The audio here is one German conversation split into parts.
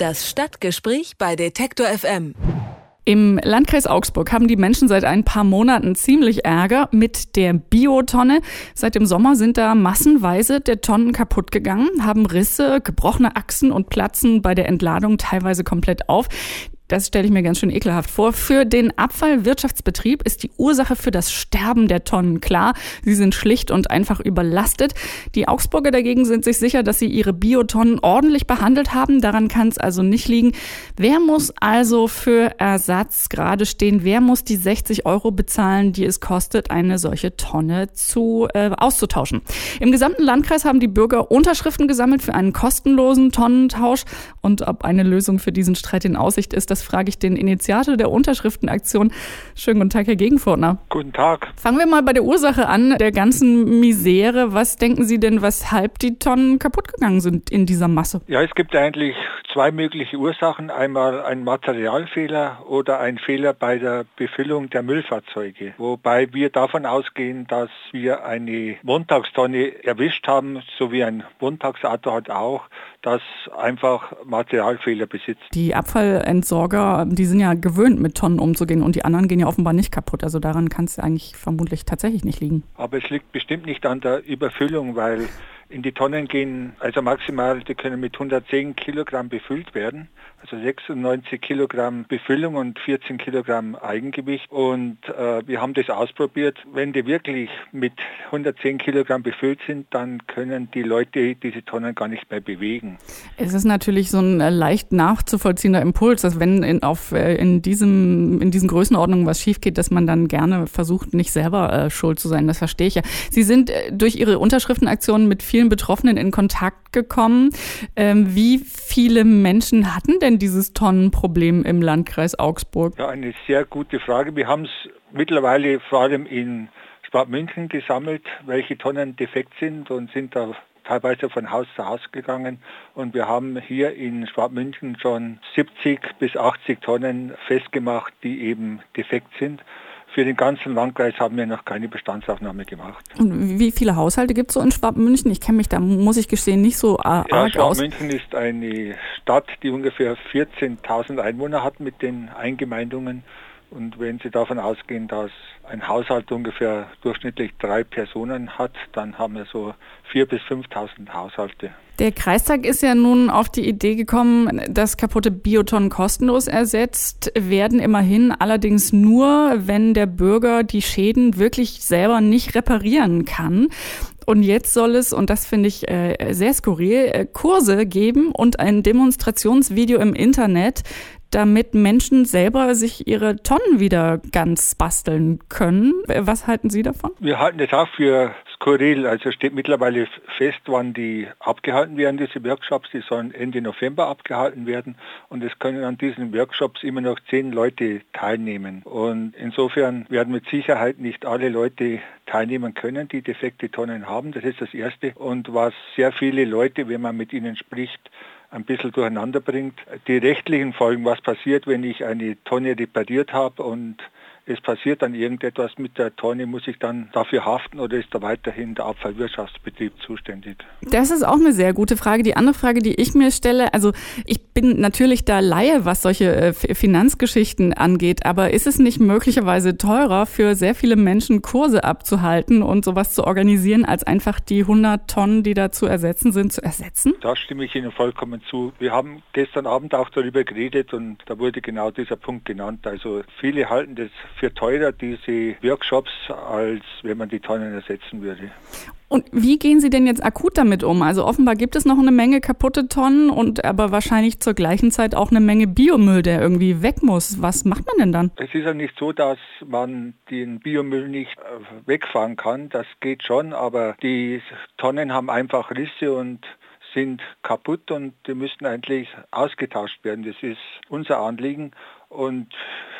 Das Stadtgespräch bei Detektor FM. Im Landkreis Augsburg haben die Menschen seit ein paar Monaten ziemlich Ärger mit der Biotonne. Seit dem Sommer sind da massenweise der Tonnen kaputt gegangen, haben Risse, gebrochene Achsen und platzen bei der Entladung teilweise komplett auf. Das stelle ich mir ganz schön ekelhaft vor. Für den Abfallwirtschaftsbetrieb ist die Ursache für das Sterben der Tonnen klar. Sie sind schlicht und einfach überlastet. Die Augsburger dagegen sind sich sicher, dass sie ihre Biotonnen ordentlich behandelt haben. Daran kann es also nicht liegen. Wer muss also für Ersatz gerade stehen? Wer muss die 60 Euro bezahlen, die es kostet, eine solche Tonne zu, äh, auszutauschen? Im gesamten Landkreis haben die Bürger Unterschriften gesammelt für einen kostenlosen Tonnentausch. Und ob eine Lösung für diesen Streit in Aussicht ist, das das frage ich den Initiator der Unterschriftenaktion. Schönen guten Tag, Herr Gegenfurtner. Guten Tag. Fangen wir mal bei der Ursache an, der ganzen Misere. Was denken Sie denn, weshalb die Tonnen kaputt gegangen sind in dieser Masse? Ja, es gibt eigentlich zwei mögliche Ursachen. Einmal ein Materialfehler oder ein Fehler bei der Befüllung der Müllfahrzeuge. Wobei wir davon ausgehen, dass wir eine Montagstonne erwischt haben, so wie ein Montagsauto hat auch, das einfach Materialfehler besitzt. Die Abfallentsorgung Versorger, die sind ja gewöhnt, mit Tonnen umzugehen und die anderen gehen ja offenbar nicht kaputt. Also daran kann es eigentlich vermutlich tatsächlich nicht liegen. Aber es liegt bestimmt nicht an der Überfüllung, weil in die Tonnen gehen, also maximal, die können mit 110 Kilogramm befüllt werden. Also 96 Kilogramm Befüllung und 14 Kilogramm Eigengewicht. Und äh, wir haben das ausprobiert. Wenn die wirklich mit 110 Kilogramm befüllt sind, dann können die Leute diese Tonnen gar nicht mehr bewegen. Es ist natürlich so ein äh, leicht nachzuvollziehender Impuls, dass wenn in, auf, äh, in, diesem, in diesen Größenordnungen was schief geht, dass man dann gerne versucht, nicht selber äh, schuld zu sein. Das verstehe ich ja. Sie sind äh, durch Ihre Unterschriftenaktionen mit vielen Betroffenen in Kontakt gekommen. Ähm, wie viele Menschen hatten denn dieses Tonnenproblem im Landkreis Augsburg? Ja, eine sehr gute Frage. Wir haben es mittlerweile vor allem in München gesammelt, welche Tonnen defekt sind und sind da teilweise von Haus zu Haus gegangen und wir haben hier in Schwabmünchen schon 70 bis 80 Tonnen festgemacht, die eben defekt sind. Für den ganzen Landkreis haben wir noch keine Bestandsaufnahme gemacht. Und wie viele Haushalte gibt es so in Schwabmünchen? Ich kenne mich da, muss ich gestehen, nicht so arg ja, aus. Schwabmünchen ist eine Stadt, die ungefähr 14.000 Einwohner hat mit den Eingemeindungen. Und wenn Sie davon ausgehen, dass ein Haushalt ungefähr durchschnittlich drei Personen hat, dann haben wir so 4.000 bis 5.000 Haushalte. Der Kreistag ist ja nun auf die Idee gekommen, dass kaputte Biotonnen kostenlos ersetzt werden, immerhin allerdings nur, wenn der Bürger die Schäden wirklich selber nicht reparieren kann. Und jetzt soll es, und das finde ich äh, sehr skurril, äh, Kurse geben und ein Demonstrationsvideo im Internet, damit Menschen selber sich ihre Tonnen wieder ganz basteln können. Was halten Sie davon? Wir halten das auch für skurril. Also steht mittlerweile fest, wann die abgehalten werden, diese Workshops. Die sollen Ende November abgehalten werden und es können an diesen Workshops immer noch zehn Leute teilnehmen. Und insofern werden mit Sicherheit nicht alle Leute teilnehmen können, die defekte Tonnen haben. Das ist das Erste. Und was sehr viele Leute, wenn man mit ihnen spricht, ein bisschen durcheinander bringt. Die rechtlichen Folgen, was passiert, wenn ich eine Tonne repariert habe und es passiert dann irgendetwas mit der Tonne, muss ich dann dafür haften oder ist da weiterhin der Abfallwirtschaftsbetrieb zuständig? Das ist auch eine sehr gute Frage. Die andere Frage, die ich mir stelle, also ich bin natürlich da Laie, was solche äh, Finanzgeschichten angeht, aber ist es nicht möglicherweise teurer für sehr viele Menschen Kurse abzuhalten und sowas zu organisieren, als einfach die 100 Tonnen, die da zu ersetzen sind, zu ersetzen? Da stimme ich Ihnen vollkommen zu. Wir haben gestern Abend auch darüber geredet und da wurde genau dieser Punkt genannt. Also viele halten das für teurer, diese Workshops, als wenn man die Tonnen ersetzen würde. Und wie gehen Sie denn jetzt akut damit um? Also offenbar gibt es noch eine Menge kaputte Tonnen und aber wahrscheinlich zur gleichen Zeit auch eine Menge Biomüll, der irgendwie weg muss. Was macht man denn dann? Es ist ja nicht so, dass man den Biomüll nicht äh, wegfahren kann. Das geht schon, aber die Tonnen haben einfach Risse und sind kaputt und die müssten eigentlich ausgetauscht werden. Das ist unser Anliegen. Und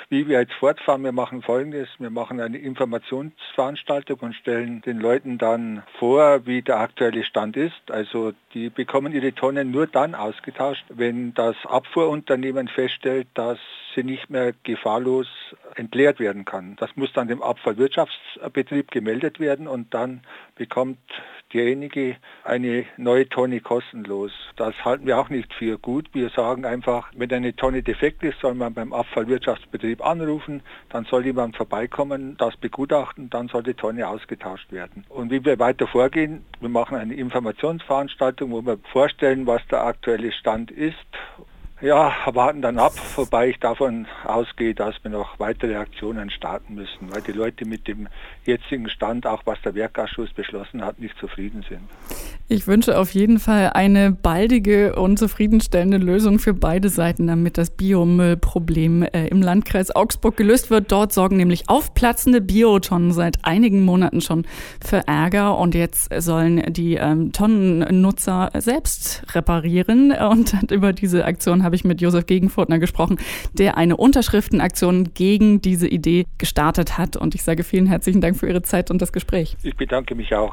wie wir jetzt fortfahren, wir machen folgendes, wir machen eine Informationsveranstaltung und stellen den Leuten dann vor, wie der aktuelle Stand ist. Also die bekommen ihre Tonnen nur dann ausgetauscht, wenn das Abfuhrunternehmen feststellt, dass sie nicht mehr gefahrlos entleert werden kann. Das muss dann dem Abfallwirtschaftsbetrieb gemeldet werden und dann bekommt derjenige eine neue Tonne kostenlos. Das halten wir auch nicht für gut. Wir sagen einfach, wenn eine Tonne defekt ist, soll man beim Abfallwirtschaftsbetrieb anrufen, dann soll jemand vorbeikommen, das begutachten, dann soll die Tonne ausgetauscht werden. Und wie wir weiter vorgehen, wir machen eine Informationsveranstaltung, wo wir vorstellen, was der aktuelle Stand ist ja, warten dann ab, wobei ich davon ausgehe, dass wir noch weitere Aktionen starten müssen, weil die Leute mit dem jetzigen Stand, auch was der Werkausschuss beschlossen hat, nicht zufrieden sind. Ich wünsche auf jeden Fall eine baldige und zufriedenstellende Lösung für beide Seiten, damit das Biomüllproblem äh, im Landkreis Augsburg gelöst wird. Dort sorgen nämlich aufplatzende Biotonnen seit einigen Monaten schon für Ärger und jetzt sollen die ähm, Tonnennutzer selbst reparieren und über diese Aktion habe ich mit Josef Gegenfurtner gesprochen, der eine Unterschriftenaktion gegen diese Idee gestartet hat. Und ich sage vielen herzlichen Dank für Ihre Zeit und das Gespräch. Ich bedanke mich auch.